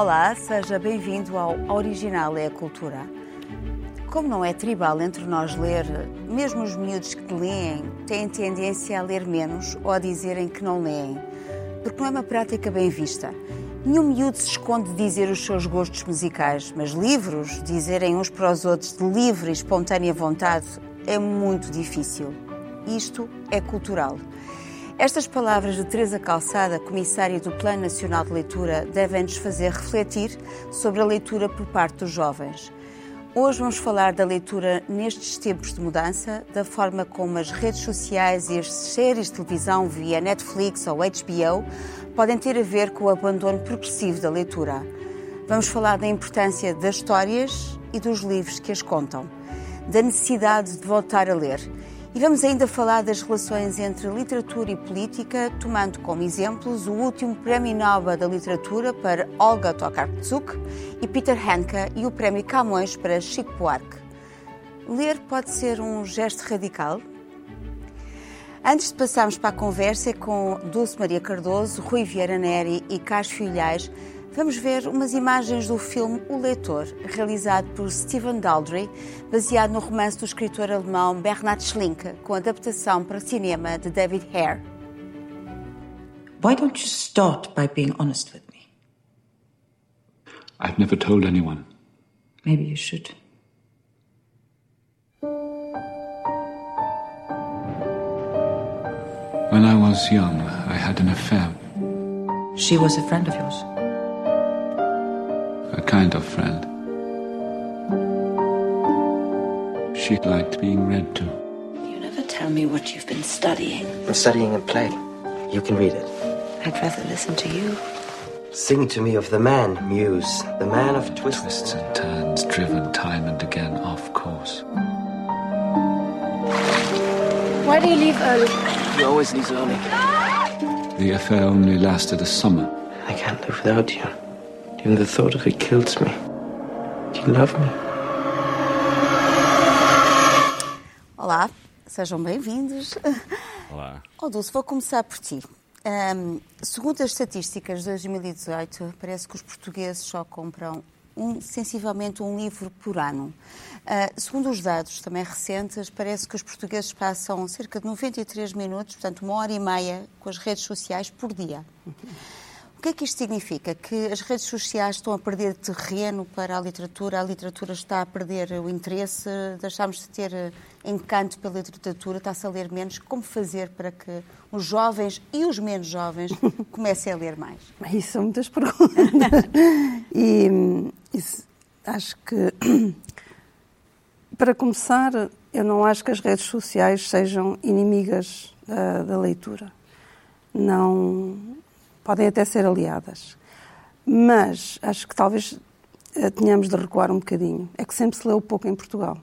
Olá, seja bem-vindo ao Original é a Cultura. Como não é tribal entre nós ler, mesmo os miúdos que leem têm tendência a ler menos ou a dizerem que não leem, porque não é uma prática bem vista. Nenhum miúdo se esconde de dizer os seus gostos musicais, mas livros, dizerem uns para os outros de livre e espontânea vontade, é muito difícil. Isto é cultural. Estas palavras de Teresa Calçada, comissária do Plano Nacional de Leitura, devem nos fazer refletir sobre a leitura por parte dos jovens. Hoje vamos falar da leitura nestes tempos de mudança, da forma como as redes sociais e as séries de televisão via Netflix ou HBO podem ter a ver com o abandono progressivo da leitura. Vamos falar da importância das histórias e dos livros que as contam, da necessidade de voltar a ler e vamos ainda falar das relações entre literatura e política, tomando como exemplos o último Prémio Nobel da Literatura para Olga Tokarczuk e Peter Handke e o Prémio Camões para Chico Buarque. Ler pode ser um gesto radical? Antes de passarmos para a conversa com Dulce Maria Cardoso, Rui Vieira Neri e Carlos Filhais, vamos ver umas imagens do filme O Leitor, realizado por Stephen Daldry, baseado no romance do escritor alemão Bernhard Schlinke, com adaptação para cinema de David Hare. Why don't you start by being honest with me? I've never told anyone. Maybe you should. When I was young, I had an affair. She was a friend of yours. A kind of friend. She liked being read to. You never tell me what you've been studying. I'm studying a play. You can read it. I'd rather listen to you. Sing to me of the man, Muse, the man of twists. Twists and turns, driven time and again off course. Why do you leave early? You always leave early. The affair only lasted a summer. I can't live without you. Even the thought of it kills me. Do you love me? Olá, sejam bem-vindos. Olá. Oh, Dulce, vou começar por ti. Ahm, segundo as estatísticas de 2018, parece que os portugueses só compram um, sensivelmente um livro por ano. Ah, segundo os dados também recentes, parece que os portugueses passam cerca de 93 minutos, portanto uma hora e meia, com as redes sociais por dia. O que é que isto significa? Que as redes sociais estão a perder terreno para a literatura, a literatura está a perder o interesse, deixámos de ter eh, encanto pela literatura, está-se a ler menos. Como fazer para que os jovens e os menos jovens comecem a ler mais? Isso são muitas perguntas. e hum, isso, acho que, para começar, eu não acho que as redes sociais sejam inimigas da, da leitura. Não. Podem até ser aliadas. Mas acho que talvez eh, tenhamos de recuar um bocadinho. É que sempre se leu pouco em Portugal.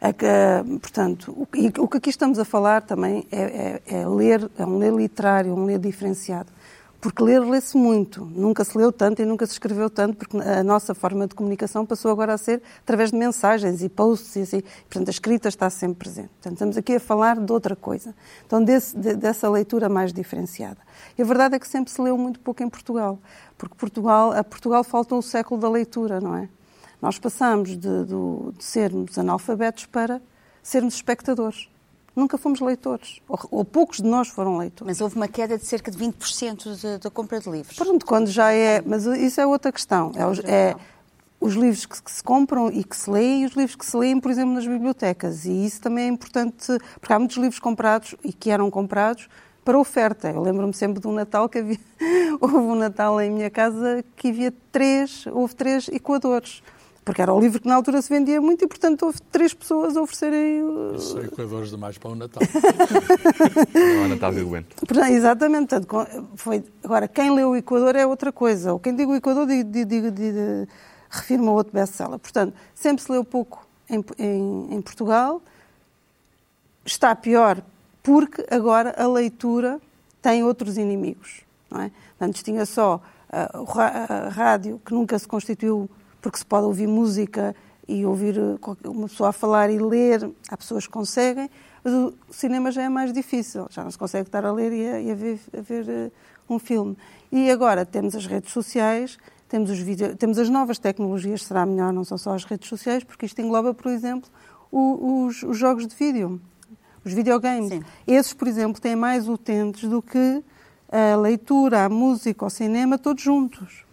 É que, eh, portanto, o, que aqui estamos a falar também é, é- é ler, é um ler literário, um ler diferenciado. Porque ler lê-se muito. Nunca se leu tanto e nunca se escreveu tanto, porque a nossa forma de comunicação passou agora a ser através de mensagens e posts e assim. Portanto, a escrita está sempre presente. Portanto, estamos aqui a falar de outra coisa. Então, desse- de- dessa leitura mais diferenciada. E a verdade é que sempre se leu muito pouco em Portugal. Porque Portugal, a Portugal falta o século da leitura, não é? Nós passamos de, do- de sermos analfabetos para sermos espectadores. Nunca fomos leitores. Ou, ou poucos de nós foram leitores. Mas houve uma queda de cerca de 20% de- da compra de livros. Pronto, quando já é. Mas isso é outra questão. É os, é os livros que, que se compram e que se leem e os livros que se leem, por exemplo, nas bibliotecas. E isso também é importante, porque há muitos livros comprados e que eram comprados para oferta. Eu lembro-me sempre de um Natal que havia. Houve um Natal em minha casa que havia três, houve três equadores. Porque era o livro que na altura se vendia muito e, portanto, houve três pessoas a oferecerem. uh, São equadores demais para o Natal. Não há Natal. Portanto, Exatamente. Portanto, foi, agora, quem leu o Equador é outra coisa. Ou quem diga o Equador, digo, digo, digo, digo, refirma outro best-seller. Portanto, sempre se leu pouco em, em- em Portugal. Está pior porque agora a leitura tem outros inimigos. Não é? Antes tinha só ah, o ra- a rádio, que nunca se constituiu porque se pode ouvir música e ouvir eh, uma pessoa a falar e ler. Há pessoas que conseguem, mas o cinema já é mais difícil. Já não se consegue estar a ler e a, e a ver, a ver, eh, um filme. E agora temos as redes sociais temos, os vídeo, temos as novas tecnologias, será melhor, não são só as redes sociais, porque isto engloba, por exemplo, o, os, os, jogos de vídeo, os videogames. Sim. Esses, por exemplo, têm mais utentes do que a leitura, a música, o cinema, todos juntos.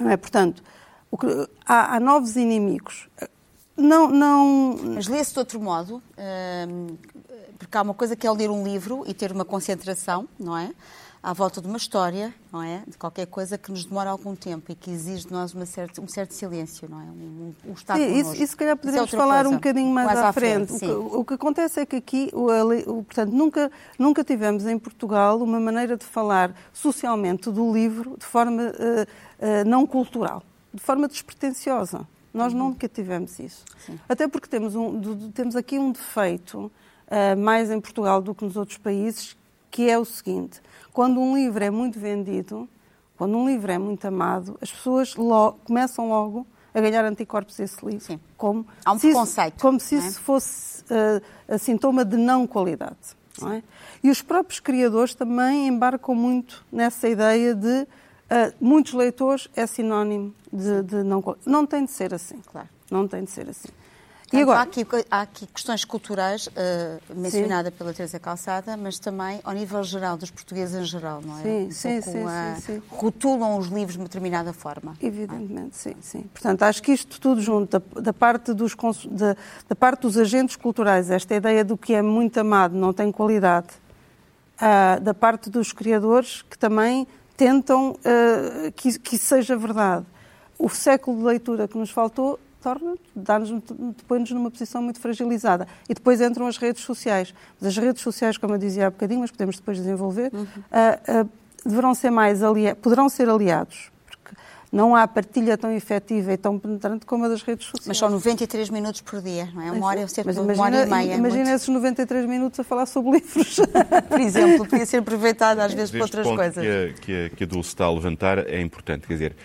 Não é? Portanto, há, há, novos inimigos. Não, não... Mas lê-se de outro modo, hum, porque há uma coisa que é ler um livro e ter uma concentração, não é? À volta de uma história, não é? De qualquer coisa que nos demora algum tempo e que exige de nós uma certa, um certo silêncio, não é? Um, um estar Sim, isso, isso se calhar poderíamos é falar coisa. um bocadinho mais, mais à, à frente. frente. O, que, o, que, acontece é que aqui, o, o, portanto, nunca, nunca tivemos em Portugal uma maneira de falar socialmente do livro de forma uh, uh, não cultural, de forma despretensiosa. Nós uhum. nunca tivemos isso. Sim. Até porque temos, um, temos aqui um defeito uh, mais em Portugal do que nos outros países, que é o seguinte: quando um livro é muito vendido, quando um livro é muito amado, as pessoas logo, começam logo a ganhar anticorpos a esse livro. Sim. Como Há um preconceito. Isso, como se isso é? fosse uh, sintoma de não qualidade. Não é? E os próprios criadores também embarcam muito nessa ideia de uh, muitos leitores é sinónimo de, de não. Não tem de ser assim. Claro. Não tem de ser assim. Portanto, e agora? Há aqui, há aqui questões culturais, uh, mencionada sim. pela Teresa Calçada, mas também ao nível geral, dos portugueses em geral, não é? Sim, sim, sim, a, sim, sim, Rotulam os livros de uma determinada forma. Evidentemente, é? sim, sim. Portanto, acho que isto tudo junto, da, da parte dos, da, da, parte dos agentes culturais, esta ideia do que é muito amado não tem qualidade, uh, da parte dos criadores que também tentam uh, que, que isso seja verdade. O século de leitura que nos faltou torna, põe-nos numa posição muito fragilizada. E depois entram as redes sociais. Mas as redes sociais, como eu dizia há bocadinho, mas podemos depois desenvolver, uhum. uh, uh, deverão ser mais ali, poderão ser aliados. Não há partilha tão efetiva e tão penetrante como a das redes sociais. Mas são 93 minutos por dia, não é? Uma hora, cerca mas imagina, uma hora e meia. É imagina é esses 93 minutos a falar sobre livros. por exemplo, podia ser aproveitado às vezes para outras ponto coisas. Que a, que, a, que a Dulce está a levantar é importante. Quer dizer,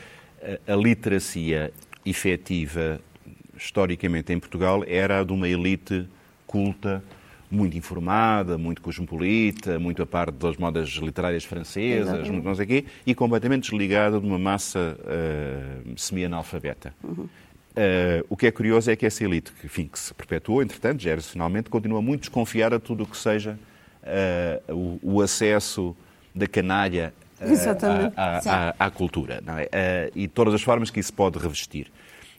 a, a literacia efetiva historicamente em Portugal era a de uma elite culta, muito informada, muito cosmopolita, muito a par das modas literárias francesas, não sei quê, e completamente desligada de uma massa uh, semi-analfabeta. Uhum. Uh, o que é curioso é que essa elite, que, enfim, que se perpetuou, entretanto, geracionalmente, continua muito desconfiada de tudo o que seja uh, o, o, acesso da canalha à, à, à, à, cultura é? e todas as formas que isso pode revestir.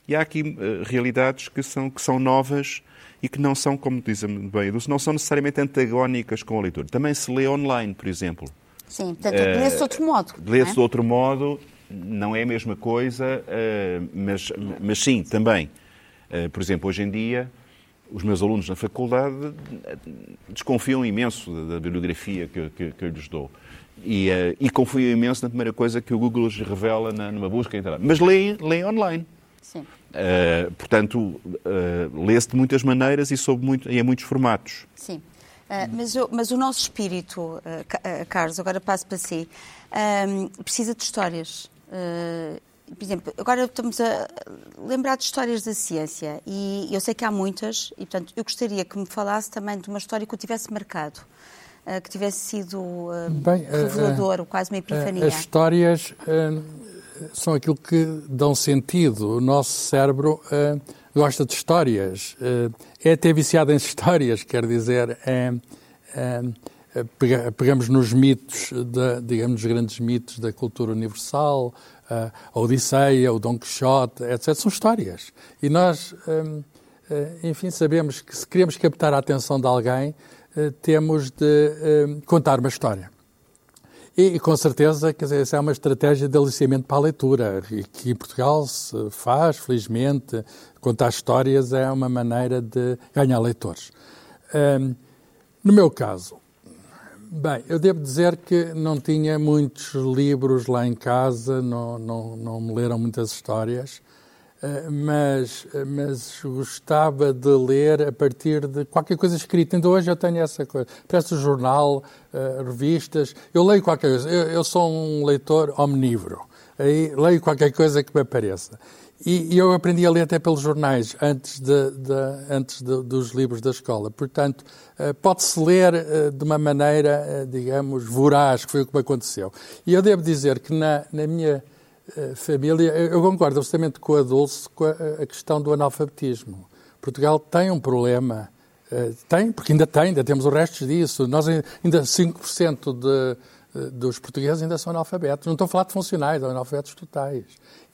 E há aqui uh, realidades que são, que são novas e que não são, como diz bem Dulce, não são necessariamente antagónicas com a leitura. Também se lê online, por exemplo. Sim, portanto, uh, lê-se de outro modo. Lê-se é? de outro modo, não é a mesma coisa, uh, mas, mas sim, também. Uh, por exemplo, hoje em dia, os meus alunos na faculdade desconfiam imenso da, da bibliografia que, que, que eu lhes dou. E, uh, e confiam imenso na primeira coisa que o Google lhes revela na, numa busca. Mas leem, leem online. Sim. Uh, portanto, uh, lê-se de muitas maneiras e, sob muito, e em muitos formatos. Sim. Uh, mas, mas, o nosso espírito, Carlos, agora passo para si, precisa de histórias. por exemplo, agora estamos a lembrar de histórias da ciência e eu sei que há muitas e, portanto, eu gostaria que me falasse também de uma história que o tivesse marcado, que tivesse sido Bem, revelador, ou quase uma epifania. As histórias são aquilo que dão sentido. O nosso cérebro uh, gosta de histórias, uh, é até viciado em histórias, quer dizer, é, é, pegamos nos mitos, de, digamos, os grandes mitos da cultura universal, a Odisseia, o Dom Quixote, etc. São histórias. E nós, enfim, sabemos que se queremos captar a atenção de alguém, temos de contar uma história. E, com certeza, quer dizer, essa é uma estratégia de aliciamento para a leitura, e que em Portugal se faz, felizmente. Contar histórias é uma maneira de ganhar leitores. Um, no meu caso, bem, eu devo dizer que não tinha muitos livros lá em casa, não, não, não me leram muitas histórias. Eh, mas, mas gostava de ler a partir de qualquer coisa escrita. Então hoje eu tenho essa coisa. Peço jornal, uh, revistas, eu leio qualquer coisa. Eu, eu, sou um leitor omnívoro. Aí leio qualquer coisa que me apareça. E, e eu aprendi a ler até pelos jornais, antes, de, de antes de, dos livros da escola. Portanto, pode-se ler de uma maneira, digamos, voraz, que foi o que me aconteceu. E eu devo dizer que na, na minha eh, família. Eu concordo absolutamente com a Dulce com a, questão do analfabetismo. Portugal tem um problema. eh, Tem, porque ainda tem, ainda temos o resto disso. Nós ainda 5% de, eh, dos portugueses ainda são analfabetos. Não estou a falar de funcionais, são analfabetos totais.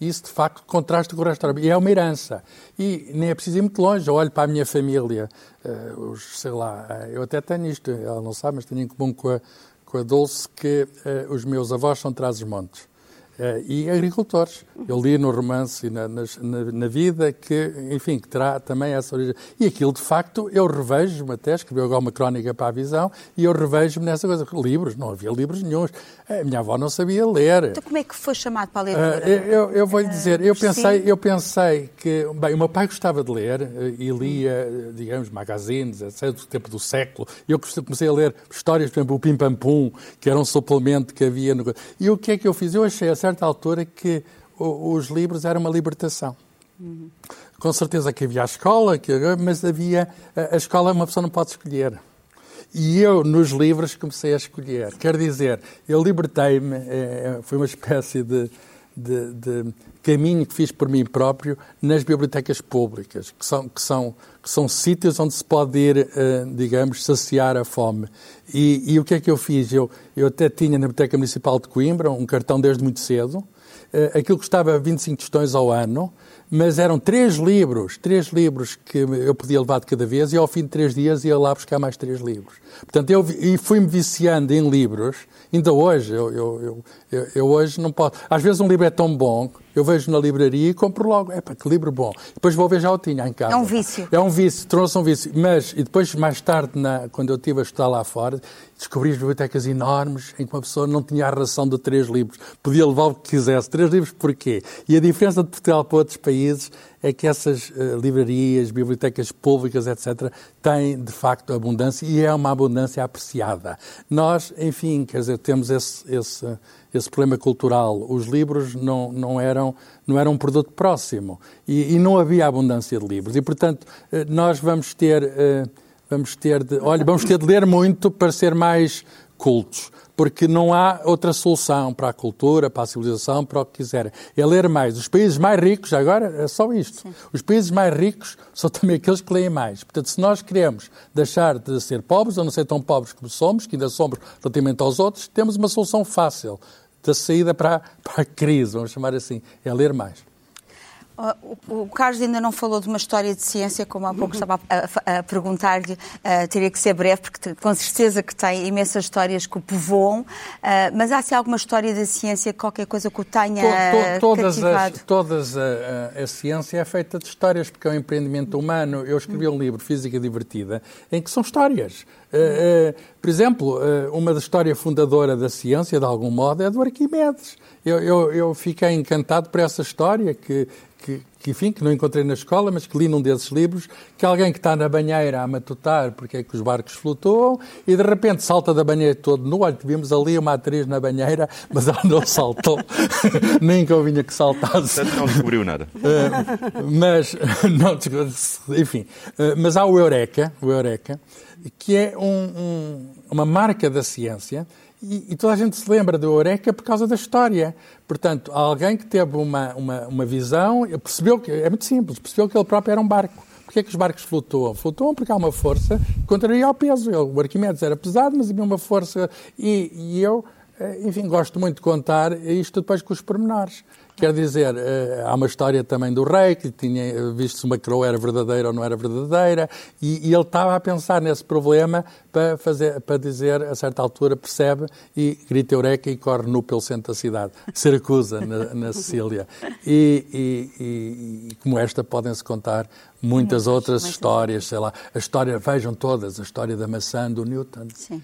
Isso, de facto, contrasta com o resto da E é uma herança. E nem é preciso ir muito longe. Eu olho para a minha família, eh, os, sei lá, eh, eu até tenho isto, ela não sabe, mas tenho em comum com a, com a Dulce que eh, os meus avós são Trás-os-Montes. Eh, e agricultores. Eu li no romance e na, na- na vida que, enfim, que terá também essa origem. E aquilo, de facto, eu revejo-me até, escrevi agora uma crónica para a visão, e eu revejo-me nessa coisa. Livros, não havia livros nenhums. A minha avó não sabia ler. Então, como é que foi chamado para a Ah, leitura? eu, eu vou lhe dizer, eu pensei, eu pensei que, bem, o meu pai gostava de ler eh, e lia, eh, digamos, magazines, etc., do tempo do século. Eu comecei a ler histórias, por exemplo, o Pim Pam Pum, que era um suplemento que havia no. E o que é que eu fiz? Eu achei a certa altura que os livros eram uma libertação. Com certeza que havia a escola, que, mas havia. A a escola uma pessoa não pode escolher. E eu, nos livros, comecei a escolher. Quer dizer, eu libertei-me, eh, foi uma espécie de, de- de caminho que fiz por mim próprio nas bibliotecas públicas, que são, que são, que são sítios onde se pode ir, eh, digamos, saciar a fome. E, e o que é que eu fiz? Eu, eu até tinha na Biblioteca Municipal de Coimbra um cartão desde muito cedo, eh, aquilo custava 25 tostões ao ano, mas eram três livros, três livros que eu podia levar de cada vez e ao fim de três dias ia lá buscar mais três livros. Portanto, eu e fui-me viciando em livros, ainda hoje, eu, eu, eu- eu hoje não posso. Às vezes um livro é tão bom, eu vejo na livraria e compro logo. É que livro bom. Depois vou ver, já o tinha em casa. É um vício. É um vício, trouxe um vício. Mas, e depois, mais tarde, na- quando eu estive a estudar lá fora, descobri as bibliotecas enormes em que uma pessoa não tinha a ração de três livros. Podia levar o que quisesse. Três livros porquê? E a diferença de Portugal para outros países é que essas eh, livrarias, bibliotecas públicas, etc., têm, de facto, abundância e é uma abundância apreciada. Nós, enfim, quer dizer, temos esse, esse, esse problema cultural. Os livros não, não, eram, não eram um produto próximo e, e não havia abundância de livros. E, portanto, eh, nós vamos ter, eh, vamos ter de, olha, vamos ter de ler muito para ser mais cultos, porque não há outra solução para a cultura, para a civilização, para o que quiserem. É ler mais. Os países mais ricos, agora é só isto, os países mais ricos são também aqueles que leem mais. Portanto, se nós queremos deixar de ser pobres, ou não ser tão pobres como somos, que ainda somos relativamente aos outros, temos uma solução fácil da saída para, para a crise, vamos chamar assim, é ler mais. O, o Carlos ainda não falou de uma história de ciência, como há pouco estava a, perguntar-lhe, ah, teria que ser breve, porque com certeza que tem imensas histórias que o povoam, ah, mas há se alguma história da ciência, qualquer coisa que o tenha To- to- todas cativado? as, todas a, a- a ciência é feita de histórias, porque é um empreendimento humano. Eu escrevi um livro, Física Divertida, em que são histórias. Eh, eh, por exemplo, eh, uma história fundadora da ciência, de algum modo, é do Arquimedes. Eu, eu, eu fiquei encantado por essa história que, que, que, enfim, que não encontrei na escola, mas que li num desses livros, que alguém que está na banheira a matutar porque é que os barcos flutuam e de repente salta da banheira todo nu. Olha, vimos ali uma atriz na banheira, mas ela não saltou. Nem convinha que saltasse. Portanto, não descobriu nada. Uh, mas, não, enfim, uh, mas há o Eureka, o Eureka que é um- um- uma marca da ciência e, e toda a gente se lembra do Eureka por causa da história. Portanto, alguém que teve uma, uma, uma visão, percebeu que, é muito simples, percebeu que ele próprio era um barco. Porquê é que os barcos flutuam? Flutuam porque há uma força contraria ao peso. O Arquimedes era pesado, mas havia uma força. E, e eu, eh, enfim, gosto muito de contar isto depois com os pormenores. Quer dizer, eh, há uma história também do rei que tinha eh, visto se uma coroa era verdadeira ou não era verdadeira, e, e ele estava a pensar nesse problema para, fazer, para dizer, a certa altura, percebe e grita eureka e corre nu pelo centro da cidade, Siracusa, na, na Sicília. E, e- e- e como esta podem-se contar muitas outras histórias, sei lá, a história, vejam todas, a história da maçã do Newton. Sim.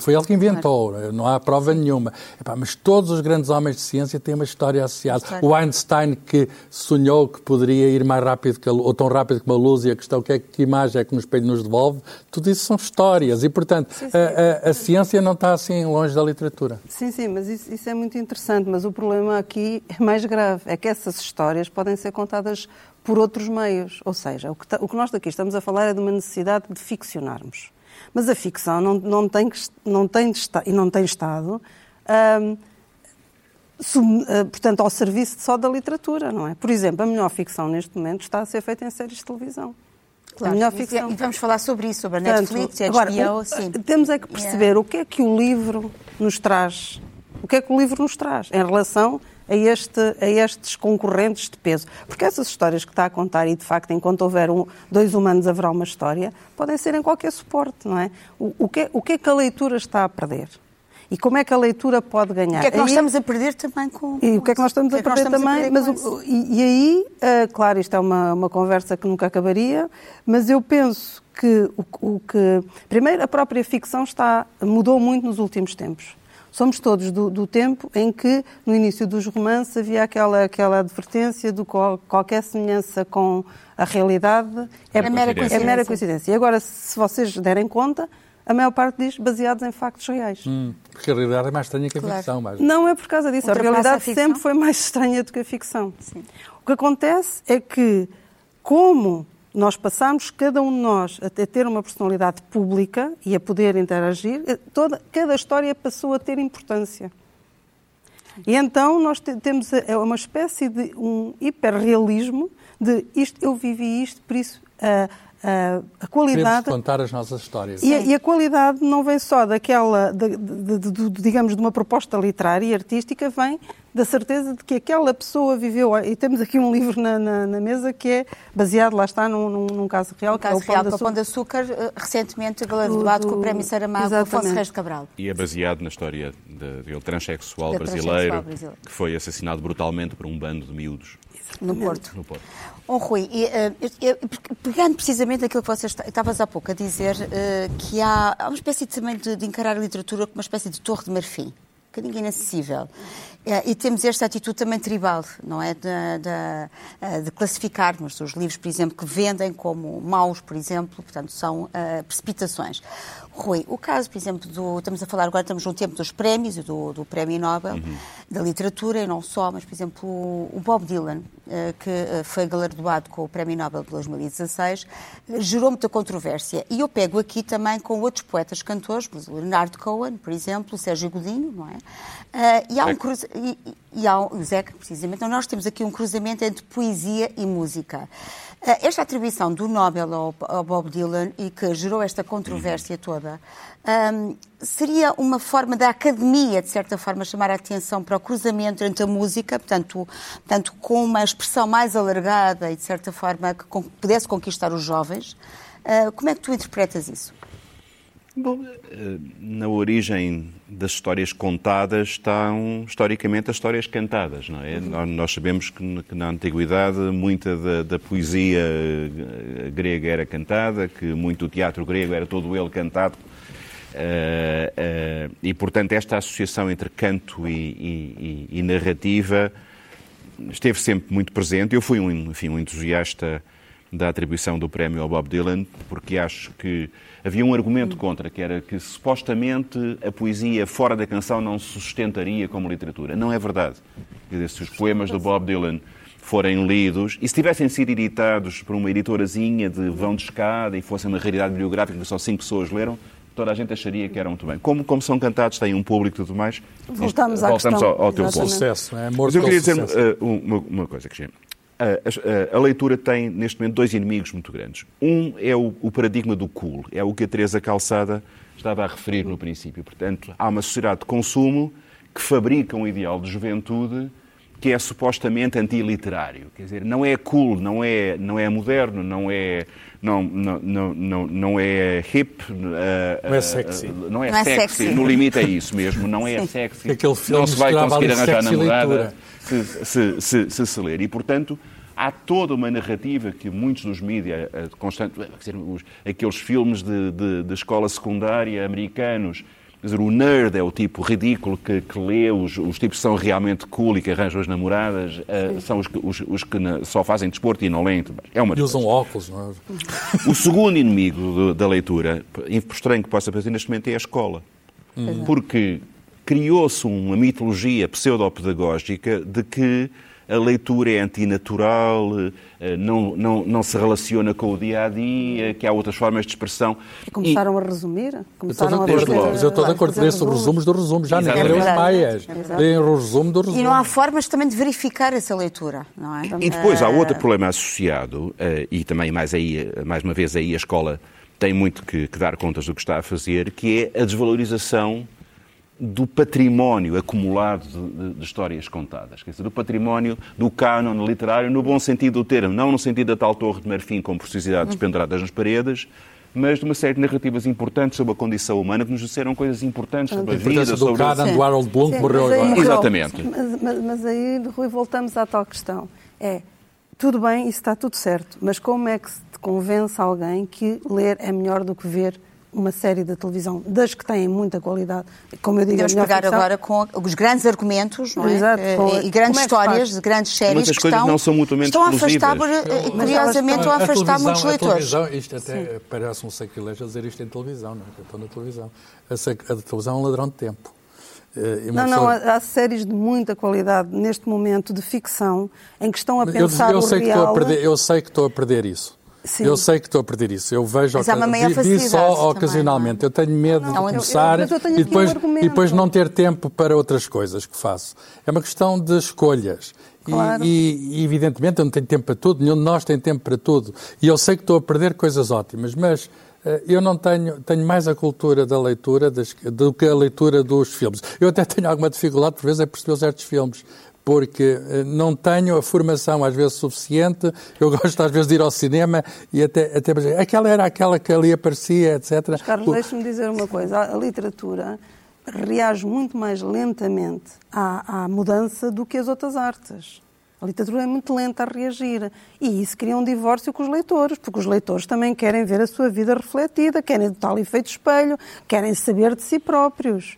Foi ele que inventou, não há prova nenhuma. Epá, mas todos os grandes homens de ciência têm uma história associada. História. O Einstein que sonhou que poderia ir mais rápido que a, ou tão rápido como a luz e a questão que é que imagem é que no espelho nos devolve, tudo isso são histórias. E, portanto, A, a- a ciência não está assim longe da literatura. Sim, sim, mas isso, isso é muito interessante. Mas o problema aqui é mais grave. É que essas histórias podem ser contadas por outros meios. Ou seja, o que, o que nós daqui estamos a falar é de uma necessidade de ficcionarmos. Mas a ficção não, não, tem, não tem e não tem estado hum, eh, portanto, ao serviço só da literatura, não é? Por exemplo, a melhor ficção neste momento está a ser feita em séries de televisão. Claro. A melhor E- ficção. E vamos falar sobre isso, sobre a Portanto, Netflix e a agora, HBO. sim. Temos é que perceber o que é que o livro nos traz. O que é que o livro nos traz em relação a, este, a estes concorrentes de peso. Porque essas histórias que está a contar, e de facto, enquanto houver um- dois humanos haverá uma história, podem ser em qualquer suporte, não é? O, o que, é- o que é que a leitura está a perder? E como é que a leitura pode ganhar? O que é que nós Aí- estamos a perder também com. e o que é que nós estamos a é perder também? mas e, e aí, ah, claro, isto é uma, uma conversa que nunca acabaria, mas eu penso que o, o que. Primeiro, a própria ficção está, mudou muito nos últimos tempos. Somos todos do, do tempo em que, no início dos romances, havia aquela, aquela advertência de qual, qualquer semelhança com a realidade é, É mera é coincidência. mera coincidência. E agora, se vocês derem conta, a maior parte diz baseados em factos reais. Hum, porque a realidade é mais estranha que a Claro. ficção. Mas... Não é por causa disso. A realidade a sempre foi mais estranha do que a ficção. O que acontece é que, como nós passamos, cada um de nós, a ter- uma personalidade pública e a poder interagir, eh, toda, cada história passou a ter importância. E então nós te- temos a- é uma espécie de um hiperrealismo de isto, eu vivi isto, por isso a, a, a Queremos qualidade contar as nossas histórias. e a, e a qualidade não vem só daquela, de, de- de- de- digamos, de uma proposta literária e artística, vem da certeza de que aquela pessoa viveu. E temos aqui um livro na, na- na mesa que é baseado, lá está, num, num- num caso real, No que é caso o Pão real, de que é o Pão de Açúcar. Açúcar, recentemente galardoado Do- com o Prémio Saramago. Afonso Reis de Cabral. E é baseado na história de, de transexual brasileiro, transexual brasileiro. que foi assassinado brutalmente por um bando de miúdos No Porto. no Porto. Oh, Rui, eh, pegando precisamente aquilo que vocês esta- estavas há pouco a dizer, eh, que há, uma espécie de, também de, de encarar a literatura como uma espécie de torre de marfim, um bocadinho inacessível. Eh, e temos esta atitude também tribal, não é? De, de, de classificarmos os livros, por exemplo, que vendem como maus, por exemplo, portanto, são eh, precipitações. Rui, o caso, por exemplo, do, estamos a falar agora, estamos no tempo dos prémios do, do Prémio Nobel da Literatura, e não só, mas, por exemplo, o, Bob Dylan, que eh, foi galardoado com o Prémio Nobel de 2016, eh, gerou muita controvérsia. E eu pego aqui também com outros poetas cantores, por exemplo, Leonardo Cohen, por exemplo, o Sérgio Godinho, não é? Eh, e há um cruza... e, e- e há um... o Zeca, precisamente. Então, nós temos aqui um cruzamento entre poesia e música. Eh, Esta atribuição do Nobel ao, Bob Dylan e que gerou esta controvérsia toda, ahm, seria uma forma da academia, de certa forma, chamar a atenção para o cruzamento entre a música, portanto, portanto com uma expressão mais alargada e, de certa forma, que pudesse conquistar os jovens. Ah, como é que tu interpretas isso? Bom, eh, na origem das histórias contadas estão, historicamente, as histórias cantadas, não é? Nós- Nós sabemos que, que na Antiguidade muita da, da poesia eh, grega era cantada, que muito do teatro grego era todo ele cantado. Eh, eh, e, portanto, esta associação entre canto e, e- e- e narrativa esteve sempre muito presente. Eu fui um, enfim, um entusiasta da atribuição do prémio ao Bob Dylan, porque acho que havia um argumento contra, que era que supostamente a poesia fora da canção não se sustentaria como literatura. Não é verdade. Quer dizer, se os poemas do Bob Dylan forem lidos e se tivessem sido editados por uma editorazinha de vão de escada e fossem uma raridade bibliográfica que só cinco pessoas leram, toda a gente acharia que eram muito bem. Como, como são cantados, têm um público e tudo mais. Voltamos isto- à voltamos questão. ao, ao teu ponto. Sucesso, é? Amor Mas eu queria dizer uh, uma, uma coisa, Cristiano. Uh, a, a leitura tem, neste momento, dois inimigos muito grandes. Um é o, o paradigma do cool, é o que a Teresa Calçada estava a referir no princípio. Portanto, há uma sociedade de consumo que fabrica um ideal de juventude que é supostamente antiliterário. Quer dizer, não é cool, não é, não é moderno, não é, não, não, não, não, é hip. uh, Não é sexy. uh, não é, Não é sexy. sexy. No limite é isso mesmo. Não é Sim. sexy. Aquele filme não se vai conseguir arranjar namorada se, se, se, se, se se ler. E, portanto, há toda uma narrativa que muitos dos mídias, eh, constante, quer dizer, os- aqueles filmes de, de, de escola secundária americanos, quer dizer, o nerd é o tipo ridículo que, que lê, os, os tipos que são realmente cool e que arranjam as namoradas, eh, são os que, os, os que na- só fazem desporto e não leem. É uma E usam coisa. óculos, não é? O segundo inimigo do- da leitura, por estranho que possa parecer neste momento, é a escola. Porque criou-se uma mitologia pseudopedagógica de que a leitura é antinatural, eh, não, não, não se relaciona com o dia a dia, que há outras formas de expressão. E começaram a resumir? Eu estou de Começaram a acordo, mas eu estou de acordo fazer nesse resumos do resumo. Já nem Exatamente. leram os maias. Exato. Leem o resumo do resumo. E não há formas também de verificar essa leitura, não é? E depois há Ah, outro problema associado, eh, e também mais, aí, eh, mais uma vez aí a escola tem muito que, que dar contas do que está a fazer, que é a desvalorização do património acumulado de, de- de histórias contadas. Quer dizer, do património do cânon literário, no bom sentido do termo, não no sentido da tal torre de marfim com preciosidades penduradas nas paredes, mas de uma série de narrativas importantes sobre a condição humana que nos disseram coisas importantes sobre a A vida, do sobre... Canon, do Harold Bloom, que morreu mas aí- agora. Exatamente. Mas, mas- mas aí, Rui, voltamos à tal questão. É, tudo bem, isso está tudo certo, mas como é que se te convence alguém que ler é melhor do que ver uma série de televisão, das que têm muita qualidade, como eu digo, Podemos a pegar ficção, agora com os grandes argumentos, não é? Exato, Eh, com- e como grandes é histórias de grandes séries Muitas que estão, não são mutuamente estão a afastar, eh, Mas curiosamente, estão a afastar televisão- muitos a leitores. televisão, isto até parece um sacrilégio a dizer isto em televisão, não é? Eu estou na televisão. A, a televisão é um ladrão de tempo. E uma Não, não, há, há séries de muita qualidade neste momento de ficção em que estão a eu, pensar eu o sei que estou a real. perder, eu sei que estou a perder isso. Sim. Eu sei que estou a perder isso. Eu vejo Mas há uma maior facilidade só também, ocasionalmente. Eu tenho medo Não, de não, eu- começar eu tenho e um depois, argumento. e depois não ter tempo para outras coisas que faço. É uma questão de escolhas. E- Claro. E, e, evidentemente eu não tenho tempo para tudo, nenhum de nós tem tempo para tudo. E eu sei que estou a perder coisas ótimas, mas eh, eu não tenho, tenho mais a cultura da leitura das- do que a leitura dos filmes. Eu até tenho alguma dificuldade, por vezes, a perceber certos filmes. Porque eh, não tenho a formação às vezes suficiente, eu gosto às vezes de ir ao cinema e até, até aquela era aquela que ali aparecia, etc. Mas, Carlos, O- deixe-me dizer uma coisa. A, a literatura reage muito mais lentamente à, à mudança do que as outras artes. A literatura é muito lenta a reagir. E isso cria um divórcio com os leitores, porque os leitores também querem ver a sua vida refletida, querem o tal efeito espelho, querem saber de si próprios.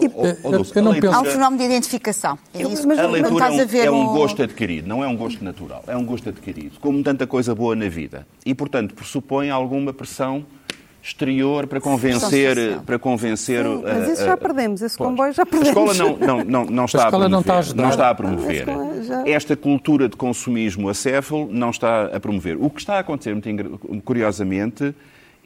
E- Oh, oh, eu não leitura- Há um fenómeno de identificação. É isso mas- que A mas leitura estás é a um, ver é um um- gosto adquirido, não é um gosto natural, é um gosto adquirido, como tanta coisa boa na vida. E, portanto, pressupõe alguma pressão exterior para convencer, para convencer Sim, a- mas isso a- já perdemos, esse Pois. comboio já A perdemos. escola não, não, não, não está a, escola não está a promover, ajudar. não está a Não, a promover. Esta cultura de consumismo acéfalo não está a promover. O que está a acontecer, muito curiosamente,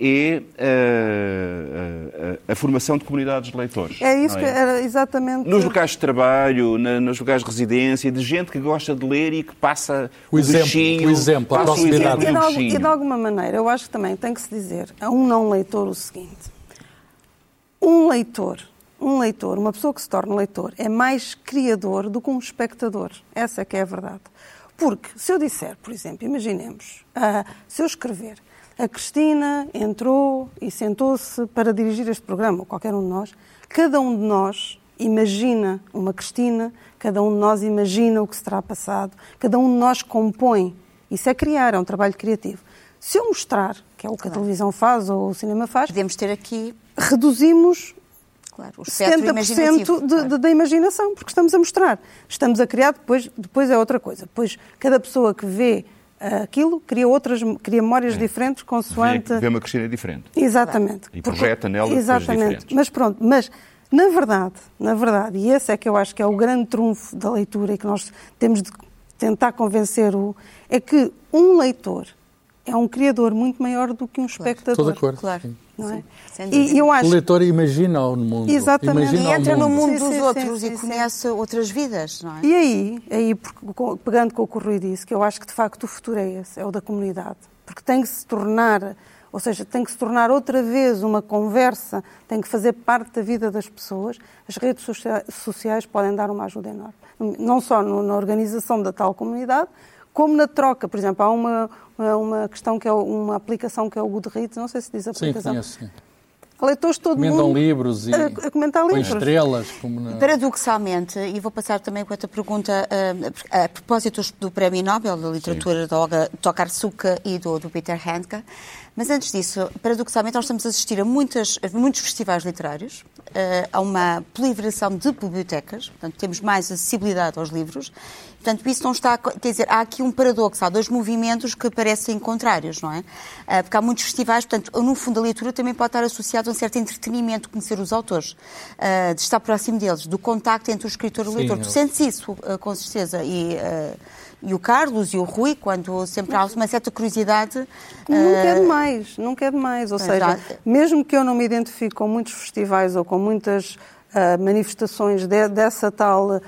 é a, a- a- formação de comunidades de leitores. É isso não que era exatamente. nos locais de trabalho, na- nos locais de residência, de gente que gosta de ler e que passa O exemplo, bichinho, o exemplo, a proximidade. E e de, e de alguma maneira, eu acho que também tem que se dizer a um não leitor o seguinte: um leitor, um leitor, uma pessoa que se torna leitor, é mais criador do que um espectador. Essa é que é a verdade. Porque se eu disser, por exemplo, imaginemos, ah, se eu escrever, a Cristina entrou e sentou-se para dirigir este programa, ou qualquer um de nós, cada um de nós imagina uma Cristina, cada um de nós imagina o que se terá passado, cada um de nós compõe. Isso é criar, é um trabalho criativo. Se eu mostrar, que é o que a televisão faz ou o cinema faz, Podemos ter aqui, reduzimos claro, o espectro 70% imaginativo. de- claro. da imaginação, porque estamos a mostrar. Estamos a criar, depois, depois é outra coisa. Depois, cada pessoa que vê aquilo cria outras, cria memórias diferentes consoante... Vê, vê uma Cristina diferente. Exatamente. E projeta nela Exatamente. diferentes. Mas pronto, mas na verdade, na verdade, e esse é que eu acho que é o grande trunfo da leitura e que nós temos de tentar convencer o é que um leitor é um criador muito maior do que um espectador. Estou de acordo. Claro. Não é? Sim. E eu O acho leitor imagina o mundo. Exatamente. Imagina E o entra no mundo Sim, dos sim, outros sim, e sim, conhece outras vidas, não é? E aí, aí pegando com o que o Rui disse, que eu acho que de facto o futuro é esse, é o da comunidade. Porque tem que se tornar, ou seja, tem que se tornar outra vez uma conversa, tem que fazer parte da vida das pessoas. As redes socia- sociais podem dar uma ajuda enorme. Não só no- na organização da tal comunidade, como na troca. Por exemplo, há uma, uma, questão que é uma aplicação que é o Goodreads, não sei se diz a Sim, aplicação. conheço. sim. Há leitores todo Comentam mundo livros e a, a comentar com livros. estrelas. Como na... Paradoxalmente, e vou passar também com outra pergunta ah, a propósito do Prémio Nobel da Literatura da Olga Tokarczuk e do, do Peter Handke, mas antes disso, paradoxalmente, nós estamos a assistir a, muitas, a muitos festivais literários a uma proliferação de bibliotecas, portanto, temos mais acessibilidade aos livros. Portanto, isso não está. Quer dizer, há aqui um paradoxo, há dois movimentos que parecem contrários, não é? Eh, porque há muitos festivais, portanto, no fundo, a leitura também pode estar associada a um certo entretenimento, conhecer os autores, eh, de estar próximo deles, do contacto entre o escritor e o leitor. Sim, Tu sentes isso, eh, com certeza. E, eh, e o Carlos e o Rui, quando sempre há uma certa curiosidade. Nunca é eh, demais, nunca é demais. Ou seja, já- mesmo que eu não me identifique com muitos festivais ou com muitas ah, manifestações de- dessa tal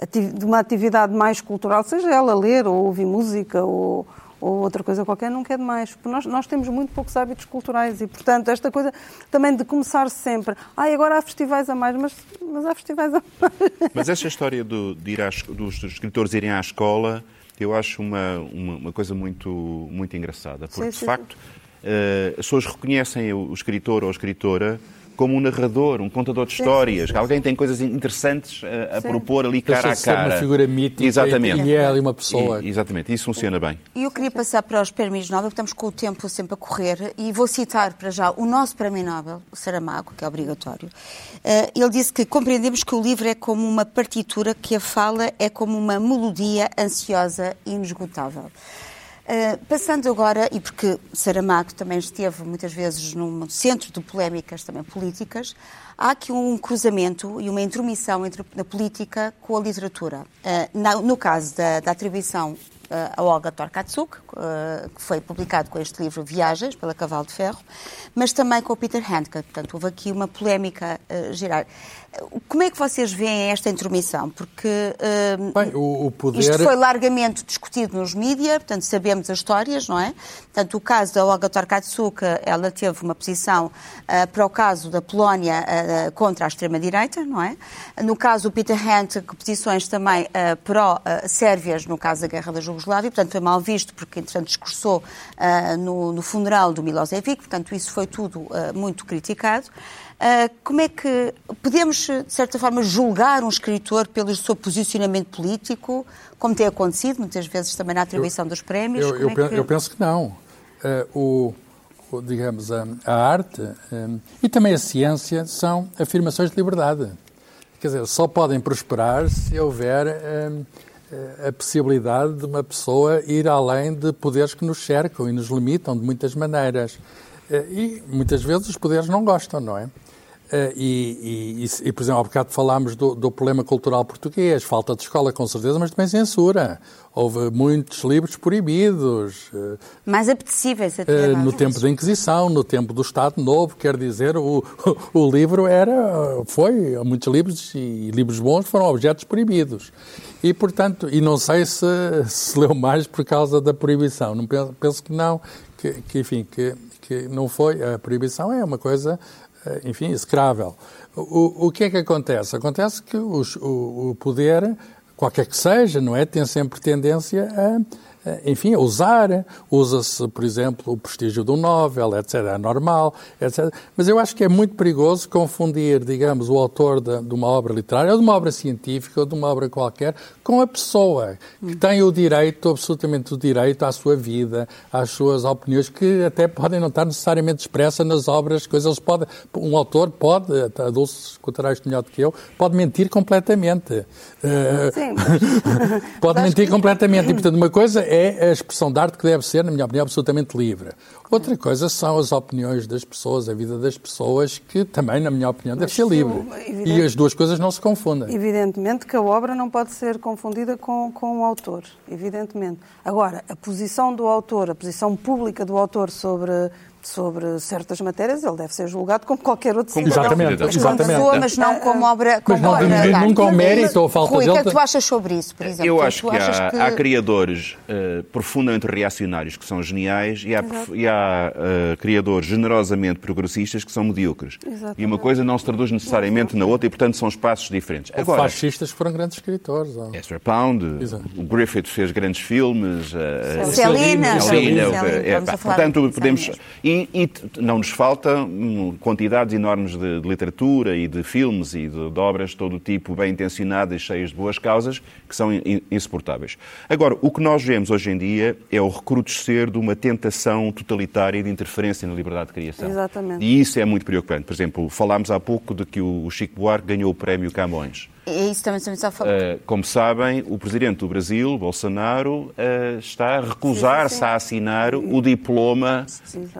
ati- de uma atividade mais cultural, seja ela ler ou ouvir música ou, ou outra coisa qualquer, nunca é demais. Porque nós, nós temos muito poucos hábitos culturais e, portanto, esta coisa também de começar sempre. Ah, agora há festivais a mais, mas, mas há festivais a mais. Mas essa história do- de ir às- dos, dos escritores irem à escola, eu acho uma, uma, uma coisa muito, muito engraçada. Porque, Sim, de sim, facto, eh, as pessoas reconhecem o escritor ou a escritora como um narrador, um contador de histórias. que Alguém tem coisas interessantes a, a Sim. propor ali cara Deixa a de ser uma cara. figura mítica Exatamente. e é ali uma pessoa. E- exatamente, isso funciona bem. E eu queria passar para os prémios Nobel, porque estamos com o tempo sempre a correr, e vou citar para já o nosso prémio Nobel, o Saramago, que é obrigatório. Eh, ele disse que compreendemos que o livro é como uma partitura, que a fala é como uma melodia ansiosa e inesgotável. Uh, passando agora, e porque Saramago também esteve muitas vezes num centro de polémicas também políticas, há aqui um cruzamento e uma intromissão entre a política com a literatura. Uh, na- no caso da, da atribuição a Olga Torkatsuk, uh, que foi publicado com este livro Viagens, pela Cavalo de Ferro, mas também com o Peter Handke. Portanto, houve aqui uma polémica uh, geral. Uh, Como é que vocês veem esta intromissão? Porque uh, Bem, o, o poder. isto foi largamente discutido nos mídias, portanto, sabemos as histórias, não é? Portanto, o caso da Olga Torkatsuk, ela teve uma posição ah, para o caso da Polónia ah, contra a extrema-direita, não é? No caso do Peter que posições também ah, pró-sérvias, no caso da Guerra da Jugoslávia, portanto, foi mal visto, porque, entretanto, discursou ah, no, no funeral do Milosevic, portanto, isso foi tudo ah, muito criticado. Ah, como é que podemos, de certa forma, julgar um escritor pelo seu posicionamento político, como tem acontecido muitas vezes também na atribuição dos prémios? Eu, eu é que- eu penso que não. O, o, digamos, a, a arte eh, e também a ciência são afirmações de liberdade. Quer dizer, só podem prosperar se houver a possibilidade de uma pessoa ir além de poderes que nos cercam e nos limitam de muitas maneiras. Eh, E muitas vezes os poderes não gostam, não é? Eh, E, e- e, por exemplo, há bocado falámos do, do problema cultural português, falta de escola com certeza, mas também censura. Houve muitos livros proibidos, eh, Mais apetecíveis até. eh, no tempo da Inquisição, no tempo do Estado Novo, quer dizer, o, o livro era, foi, muitos livros e livros bons foram objetos proibidos. E, portanto, e não sei se se leu mais por causa da proibição, não penso, penso que não, que, que, enfim, que, que não foi, a proibição é uma coisa, enfim, execrável. O, o que é que acontece? Acontece que os- o, o poder, qualquer que seja, não é, tem sempre tendência a eh, enfim, a usar. Usa-se, por exemplo, o prestígio do Nobel, etc. É normal, etc. Mas eu acho que é muito perigoso confundir, digamos, o autor de, de uma obra literária, ou de uma obra científica, ou de uma obra qualquer, com a pessoa que tem o direito, absolutamente o direito à sua vida, às suas opiniões, que até podem não estar necessariamente expressas nas obras, coisas. Eles podem, um autor pode, a Dulce escutará isto melhor do que eu, pode mentir completamente. Eh, Sim, mas- Pode Mas mentir que- completamente. E, portanto, uma coisa é a expressão de arte que deve ser, na minha opinião, absolutamente livre. Outra coisa são as opiniões das pessoas, a vida das pessoas, que também, na minha opinião, deve Mas ser livre. E as duas coisas não se confundem. Evidentemente que a obra não pode ser confundida com, com o autor, evidentemente. Agora, a posição do autor, a posição pública do autor sobre, sobre certas matérias, ele deve ser julgado como qualquer outro cidadão. Exatamente, Mas como exatamente. pessoa, mas não como obra. Como não obra de nunca o Mas, mérito ou a falta Rui, o que é que tu achas sobre isso, por exemplo? Eu Tu acho que há, há criadores eh, profundamente reacionários que são geniais e há, prof- e há, eh, criadores generosamente progressistas que são medíocres. Exatamente. E uma coisa não se traduz necessariamente na outra e, portanto, são espaços diferentes. Agora, fascistas que foram grandes escritores. ó. Ezra Pound, Exato. o Griffith fez grandes filmes. eh, Celina, Celina, Celina, é, vamos a falar portanto, disso, podemos. mesmo. E E, e não nos falta hum, quantidades enormes de, de, literatura e de filmes e de, de, obras de todo tipo, bem intencionadas, cheias de boas causas, que são insuportáveis. Agora, o que nós vemos hoje em dia é o recrudescer de uma tentação totalitária de interferência na liberdade de criação. Exatamente. E isso é muito preocupante. Por exemplo, falámos há pouco de que o Chico Buarque ganhou o prémio Camões. É isso também estamos a falar. Uh, como sabem, o presidente do Brasil, Bolsonaro, uh, está a recusar-se a assinar o diploma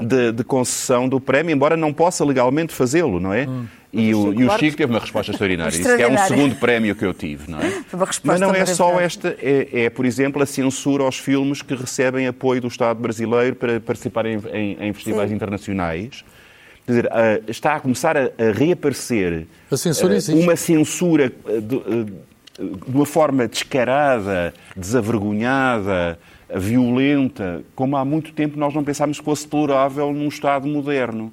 de, de, concessão do prémio, embora não possa legalmente fazê-lo, não é? Hum. E o, e o, Chico teve uma resposta extraordinária. Disse que é um segundo prémio que eu tive, não é? Mas não é só esta, é, é, por exemplo, a censura aos filmes que recebem apoio do Estado brasileiro para participarem em, em festivais Sim. internacionais. Quer dizer, uh, está a começar a, reaparecer censura uh, uma censura de, de, uma forma descarada, desavergonhada, violenta, como há muito tempo nós não pensámos que fosse tolerável num Estado moderno.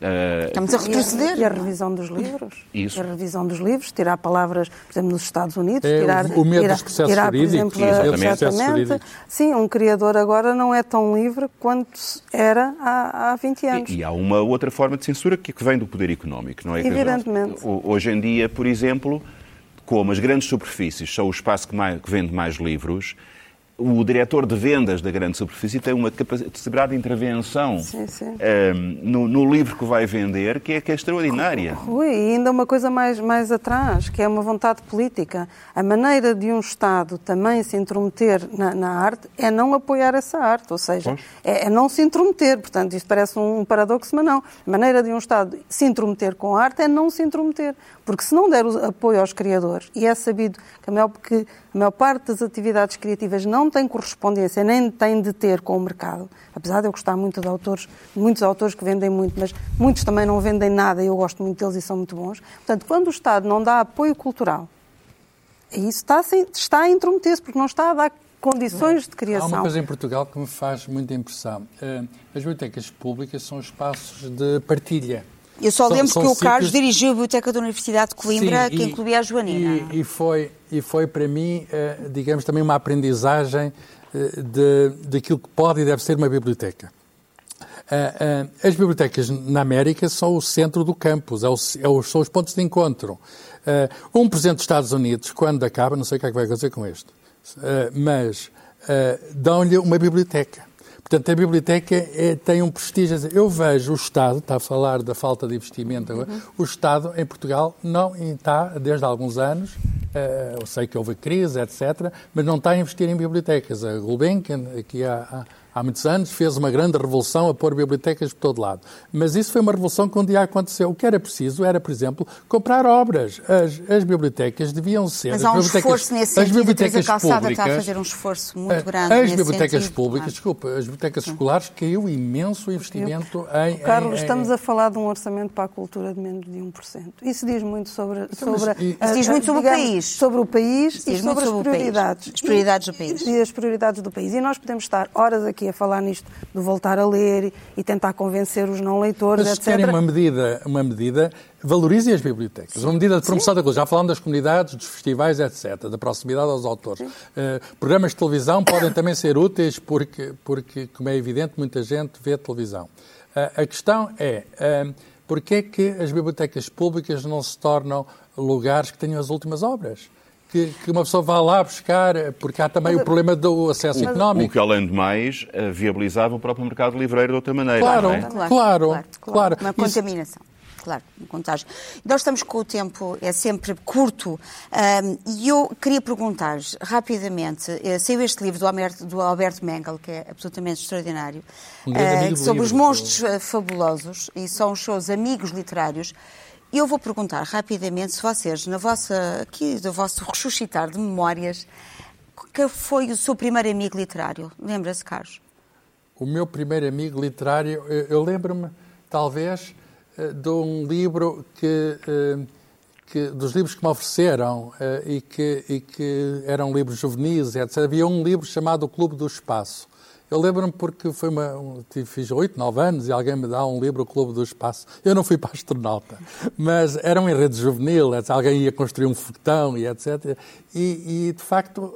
Uh, Estamos a retroceder. E a, revisão dos livros. Isso. A revisão dos livros, tirar palavras, por exemplo, nos Estados Unidos, é, tirar, o medo tirar, dos processos tirar, por exemplo, exatamente. exatamente. Sim, um criador agora não é tão livre quanto era há, há 20 anos. E, e, há uma outra forma de censura que vem do poder económico, não é? Evidentemente. Hoje em dia, por exemplo, como as grandes superfícies são o espaço que, mais, que vende mais livros, o diretor de vendas da grande superfície tem uma capacidade de intervenção sim, sim. Um, ehm, no, no, livro que vai vender que é, que é extraordinária. Rui, e ainda uma coisa mais, mais atrás, que é uma vontade política. A maneira de um Estado também se intrometer na, na arte é não apoiar essa arte, ou seja, é, é, não se intrometer. Portanto, isto parece um paradoxo, mas não. A maneira de um Estado se intrometer com a arte é não se intrometer. Porque se não der apoio aos criadores, e é sabido que a maior, que a maior parte das atividades criativas não tem correspondência, nem tem de ter com o mercado, apesar de eu gostar muito de autores, muitos autores que vendem muito, mas muitos também não vendem nada e eu gosto muito deles e são muito bons. Portanto, quando o Estado não dá apoio cultural, isso está, está a intrometer-se, porque não está a dar condições de criação. Há uma coisa em Portugal que me faz muita impressão. Eh, as bibliotecas públicas são espaços de partilha. Eu só lembro são que o Carlos dirigiu a Biblioteca da Universidade de Coimbra, Sim, que e, incluía a Joanina. E, e, foi, e foi para mim, eh, digamos, também uma aprendizagem eh, de, daquilo que pode e deve ser uma biblioteca. Eh, as bibliotecas na América são o centro do campus, é é são os pontos de encontro. Um presidente dos Estados Unidos, quando acaba, não sei o que é que vai acontecer com este, mas dão-lhe uma biblioteca. Portanto, a biblioteca é, tem um prestígio. Eu vejo o Estado, está a falar da falta de investimento agora, uhum. o Estado em Portugal não está, desde há alguns anos, uh, eu sei que houve crise, etc., mas não está a investir em bibliotecas. A Gulbenkian, aqui há, há muitos anos, fez uma grande revolução a pôr bibliotecas por todo lado. Mas isso foi uma revolução que um dia aconteceu. O que era preciso era, por exemplo, comprar obras. As, as bibliotecas deviam ser... Mas há um esforço nesse sentido. As bibliotecas a públicas, está a fazer um esforço muito grande As bibliotecas sentido. públicas, desculpa, as bibliotecas Sim. escolares, caiu imenso investimento Eu, em... Carlos, em, estamos a falar de um orçamento para a cultura de menos de 1%. Isso diz muito sobre... Então, sobre e, a, diz muito sobre digamos, o país. Sobre o país e sobre as prioridades. As prioridades do país. E, e as prioridades do país. E nós podemos estar horas aqui a falar nisto de voltar a ler e tentar convencer os não leitores, Mas etc. querem uma medida, uma medida, valorizem as bibliotecas, uma medida de promoção Sim. da cultura. Já falamos das comunidades, dos festivais, etc., da proximidade aos autores. Uh, programas de televisão podem também ser úteis porque, porque, como é evidente, muita gente vê televisão. Uh, a questão é, uh, porquê é que as bibliotecas públicas não se tornam lugares que tenham as últimas obras? Que, que, uma pessoa vá lá buscar, porque há também o problema do acesso o, económico. O que, além de mais, eh, viabilizava o próprio mercado livreiro de outra maneira. Claro, é? claro, claro, claro, claro. Uma contaminação. Claro, uma contagem. Nós estamos com o tempo, é sempre curto, um, e eu queria perguntar rapidamente, uh, saiu este livro do Alberto, do Alberto Mengel, que é absolutamente extraordinário, um uh, sobre livro, os monstros fabulosos, e são os seus amigos literários, eu vou perguntar rapidamente se vocês, na vossa, aqui, do vosso ressuscitar de memórias, que foi o seu primeiro amigo literário? Lembra-se, Carlos? O meu primeiro amigo literário, eu, eu lembro-me, talvez, eh, de um livro que, eh, que, dos livros que me ofereceram eh, e que, e que eram livros juvenis, etc. Havia um livro chamado O Clube do Espaço, Eu lembro-me porque foi uma, um, fiz 8, 9 anos e alguém me dá um livro, O Clube do Espaço. Eu não fui para astronauta, mas era um enredo juvenil, alguém ia construir um foguetão e etc. E, e, de facto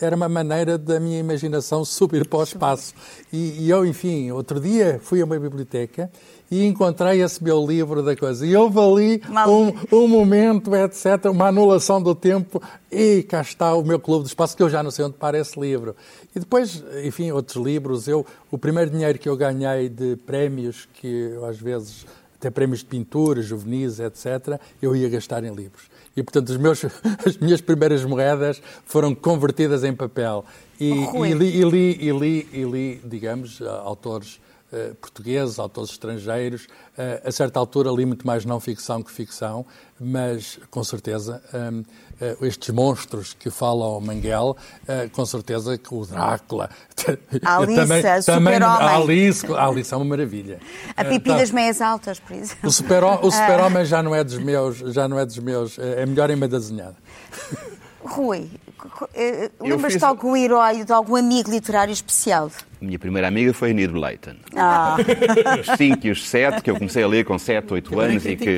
era uma maneira da minha imaginação subir para o espaço. E, e eu, enfim, outro dia fui a uma biblioteca e encontrei esse meu livro da coisa. E houve ali um, um, momento, etc., uma anulação do tempo, e cá está o meu clube de espaço, que eu já não sei onde para esse livro. E depois, enfim, outros livros. Eu, o primeiro dinheiro que eu ganhei de prémios, que eu, às vezes, até prémios de pintura, juvenis, etc., eu ia gastar em livros. E, portanto, os meus, as minhas primeiras moedas foram convertidas em papel. E, oh, e, li, e, li, e, li, e li, digamos, autores uh, portugueses, autores estrangeiros. Uh, a certa altura li muito mais não ficção que ficção, mas com certeza um, uh, eh, estes monstros que falam ao Manguel, com certeza que o Drácula. Alice, também, também a Alice, a Alice é uma maravilha. A pipi das meias altas, por exemplo. O super-homem super já não é dos meus, já não é dos meus, é melhor em meia desenhada. Rui, lembras-te fiz... de algum herói, de algum amigo literário especial? Minha primeira amiga foi a Nid Leighton. Ah. Os 5 e os 7, que eu comecei a ler com 7, 8 anos. É e que,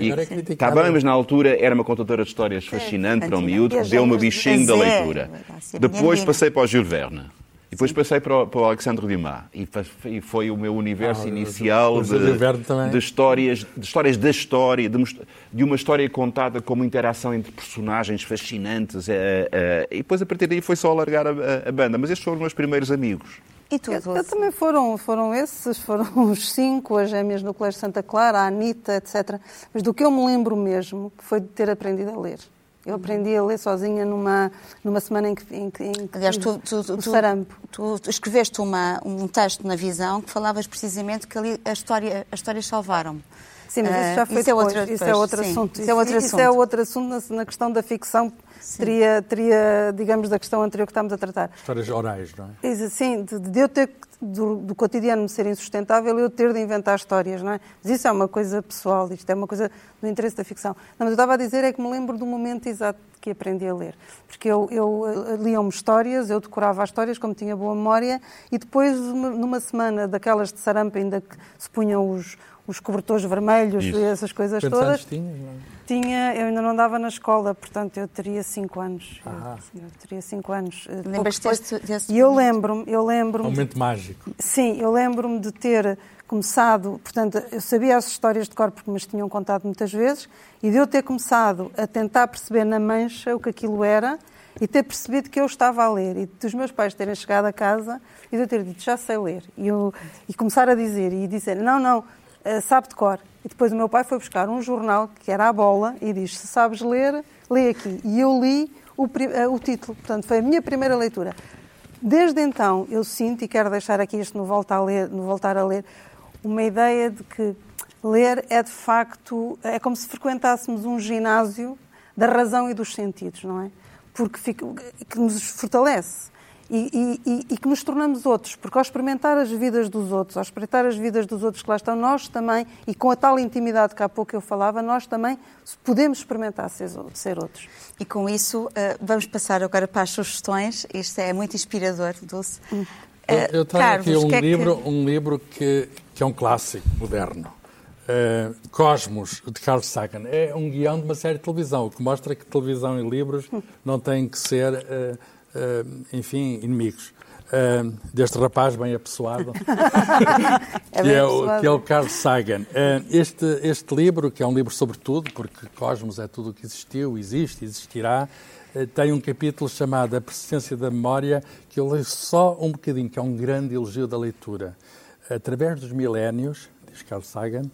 e, é Está bem, mas na altura era uma contadora de histórias fascinante é, para um miúdo que deu-me o bichinho da leitura. Depois passei para o Gil Verne. E depois passei para o, para o Alexandre Dumas e, e foi o meu universo ah, inicial de, de, histórias, de histórias da história, de, de, uma história contada como interação entre personagens fascinantes. É, é, e depois a partir daí foi só alargar a, a, a banda. Mas estes foram os meus primeiros amigos. E tu, eu, eu, também foram, foram esses, foram os cinco, as gêmeas no Colégio Santa Clara, a Anitta, etc. Mas do que eu me lembro mesmo foi de ter aprendido a ler. Eu aprendi a ler sozinha numa, numa semana em que, em, em Aliás, tu, tu, tu. Tu, tu escreveste uma, um texto na Visão que falavas precisamente que ali a história, as histórias salvaram-me. Sim, mas isso já foi isso é outro, isso é outro assunto. Isso, é outro assunto. Isso é outro assunto na, na questão da ficção. Teria, teria, digamos, da questão anterior que estamos a tratar. Histórias orais, não é? Sim, de, de eu ter do, do, cotidiano me ser insustentável eu ter de inventar histórias, não é? Mas isso é uma coisa pessoal, isto é uma coisa do interesse da ficção. Não, mas eu estava a dizer é que me lembro do momento exato que aprendi a ler. Porque eu, eu eh, liam-me histórias, eu decorava as histórias como tinha boa memória e depois, numa semana daquelas de sarampa ainda que se punham os, os cobertores vermelhos Isso. e essas coisas Quantos todas. Anos tinhas, não? É? Tinha, eu ainda não andava na escola, portanto eu teria 5 anos. Ah. Eu, eu, teria 5 anos. Eh, Lembras-te desse, desse E eu lembro-me, eu lembro-me. Um momento mágico. Sim, eu lembro-me de ter começado, portanto, eu sabia as histórias de cor porque me as tinham contado muitas vezes, e de eu ter começado a tentar perceber na mancha o que aquilo era e ter percebido que eu estava a ler, e dos meus pais terem chegado a casa e de eu ter dito, já sei ler, e, eu, e começar a dizer, e dizer, não, não, eh, sabe de cor. E depois o meu pai foi buscar um jornal, que era a bola, e diz: Se sabes ler, lê aqui. E eu li o, eh, o título. Portanto, foi a minha primeira leitura. Desde então, eu sinto, e quero deixar aqui isto no voltar a ler, no voltar a ler uma ideia de que ler é de facto, é como se frequentássemos um ginásio da razão e dos sentidos, não é? Porque fica, que nos fortalece e, e, e, que nos tornamos outros, porque ao experimentar as vidas dos outros, ao experimentar as vidas dos outros que lá estão, nós também, e com a tal intimidade que há pouco eu falava, nós também podemos experimentar ser, ser outros. E com isso, eh, vamos passar agora para as sugestões. Isto é muito inspirador, Dulce. Hum. Eu, eu tenho Carlos, aqui um, que é livro, que... um livro que, que é um clássico moderno. Uh, Cosmos, de Carl Sagan. É um guião de uma série de televisão, o que mostra que televisão e livros hum. não têm que ser uh, enfim, inimigos. Uh, deste rapaz bem apessoado, é que, é o, que é o Carl Sagan. Uh, este, este livro, que é um livro sobre tudo, porque Cosmos é tudo o que existiu, existe, existirá, uh, tem um capítulo chamado A Persistência da Memória, que eu leio só um bocadinho, que é um grande elogio da leitura. Através dos milénios, diz Carl Sagan,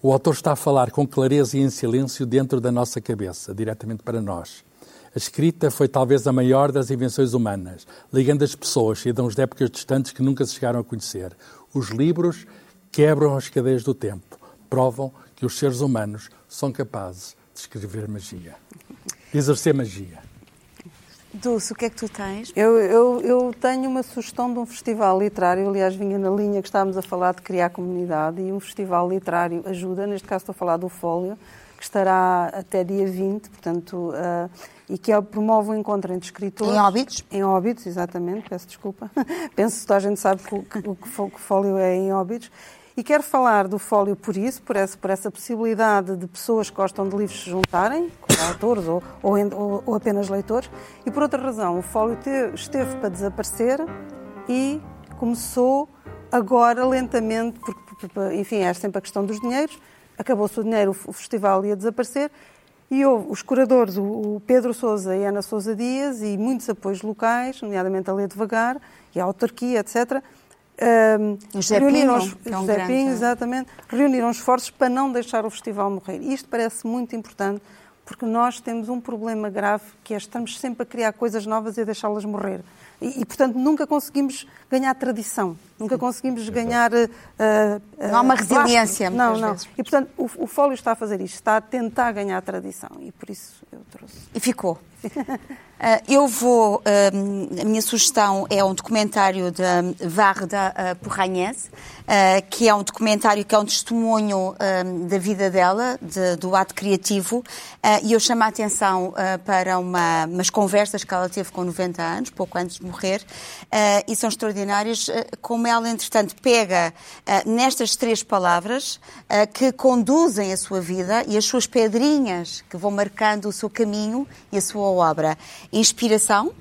o autor está a falar com clareza e em silêncio dentro da nossa cabeça, diretamente para nós. A escrita foi talvez a maior das invenções humanas, ligando as pessoas, cidadãos de épocas distantes que nunca se chegaram a conhecer. Os livros quebram as cadeias do tempo, provam que os seres humanos são capazes de escrever magia, de exercer magia. Dulce, o que é que tu tens? Eu, eu, eu, tenho uma sugestão de um festival literário, aliás, vinha na linha que estávamos a falar de criar comunidade, e um festival literário ajuda, neste caso estou a falar do Fólio, que estará até dia 20, portanto, uh, e que é, promove o um encontro entre escritores. Em Óbidos? Em Óbidos, exatamente, peço desculpa. Penso que toda a gente sabe que o, que, o, que fólio é em Óbidos. E quero falar do fólio por isso, por essa, por essa possibilidade de pessoas que gostam de livros se juntarem, como autores ou, ou, ou, apenas leitores, e por outra razão, o fólio te, esteve para desaparecer e começou agora lentamente, porque, enfim, é sempre a questão dos dinheiros, acabou-se o dinheiro, o festival ia desaparecer, e houve os curadores, o Pedro Sousa e a Ana Sousa Dias, e muitos apoios locais, nomeadamente a Lei Devagar e a autarquia, etc., um, José reuniram Pinho, os, é um José grande, Pinho, exatamente, reuniram esforços para não deixar o festival morrer. Isto parece muito importante, porque nós temos um problema grave, que é estamos sempre a criar coisas novas e a deixá-las morrer. E, e, portanto, nunca conseguimos ganhar tradição, nunca conseguimos ganhar. Uh, uh, não há uma resiliência, Não, não. Vezes. E, portanto, o, o Fólio está a fazer isto, está a tentar ganhar tradição, e por isso eu trouxe. E ficou. Uh, eu vou, uh, a minha sugestão é um documentário da Varda uh, Porranhese, uh, que é um documentário que é um testemunho da vida dela, de, do ato criativo, e eu chamo a atenção para uma, umas conversas que ela teve com 90 anos, pouco antes de morrer, e são extraordinárias, como ela, entretanto, pega nestas três palavras que conduzem a sua vida e as suas pedrinhas que vão marcando o seu caminho e a sua obra. Inspiração,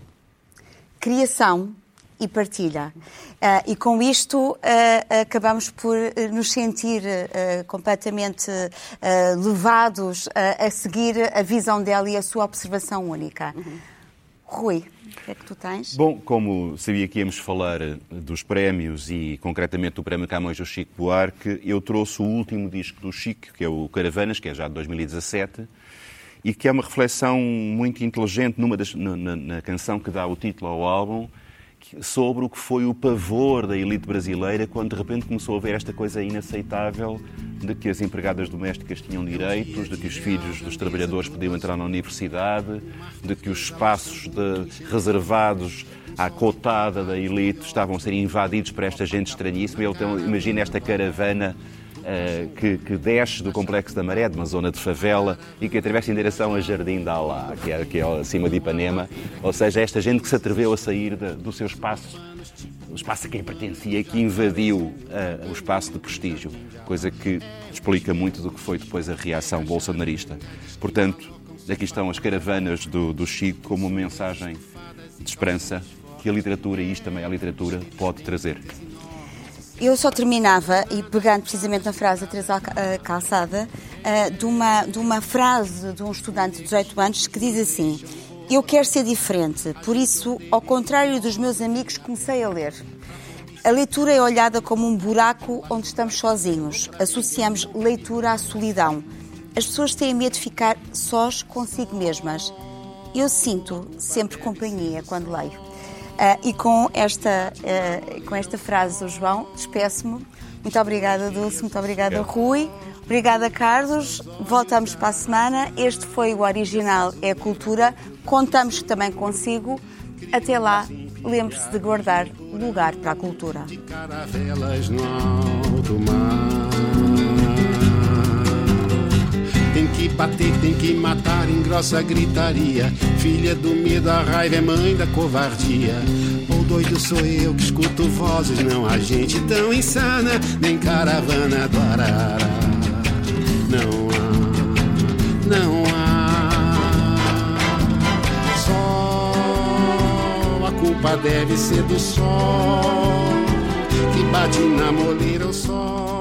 criação e partilha. Uh, e com isto uh, acabamos por nos sentir uh, completamente levados a seguir a visão dela e a sua observação única. Uhum. Rui, o que é que tu tens? Bom, como sabia que íamos falar dos prémios e concretamente do Prémio Camões do Chico Buarque, eu trouxe o último disco do Chico, que é o Caravanas, que é já de 2017, e que é uma reflexão muito inteligente numa das, na, na, canção que dá o título ao álbum sobre o que foi o pavor da elite brasileira quando de repente começou a ver esta coisa inaceitável de que as empregadas domésticas tinham direitos, de que os filhos dos trabalhadores podiam entrar na universidade, de que os espaços de, reservados à cotada da elite estavam a ser invadidos por esta gente estranhíssima. Então, imagina esta caravana que, que, desce do Complexo da Maré, de uma zona de favela, e que atravessa em direção a Jardim da Alá, que é, que é acima de Ipanema. Ou seja, esta gente que se atreveu a sair de, do seu espaço, o espaço a quem pertencia, que invadiu uh, o espaço de prestígio, coisa que explica muito do que foi depois a reação bolsonarista. Portanto, aqui estão as caravanas do, do Chico como uma mensagem de esperança que a literatura, e isto também é a literatura, pode trazer. Eu só terminava, e pegando precisamente na frase da Teresa Calçada, eh, de uma, de uma frase de um estudante de 18 anos que diz assim: Eu quero ser diferente, por isso, ao contrário dos meus amigos, comecei a ler. A leitura é olhada como um buraco onde estamos sozinhos. Associamos leitura à solidão. As pessoas têm medo de ficar sós consigo mesmas. Eu sinto sempre companhia quando leio. Uh, e com esta, uh, com esta frase do João, despeço-me. Muito obrigada, Dulce. Muito obrigada, Rui. Obrigada, Carlos. Voltamos para a semana. Este foi o Original é a Cultura. Contamos também consigo. Até lá, lembre-se de guardar lugar para a cultura. Que bater, tem que matar, engrossa a gritaria. Filha do medo, a raiva é mãe da covardia. O doido sou eu que escuto vozes, não há gente tão insana, nem caravana do Arara. Não há, não há. Só a culpa deve ser do sol que bate na moleira o sol.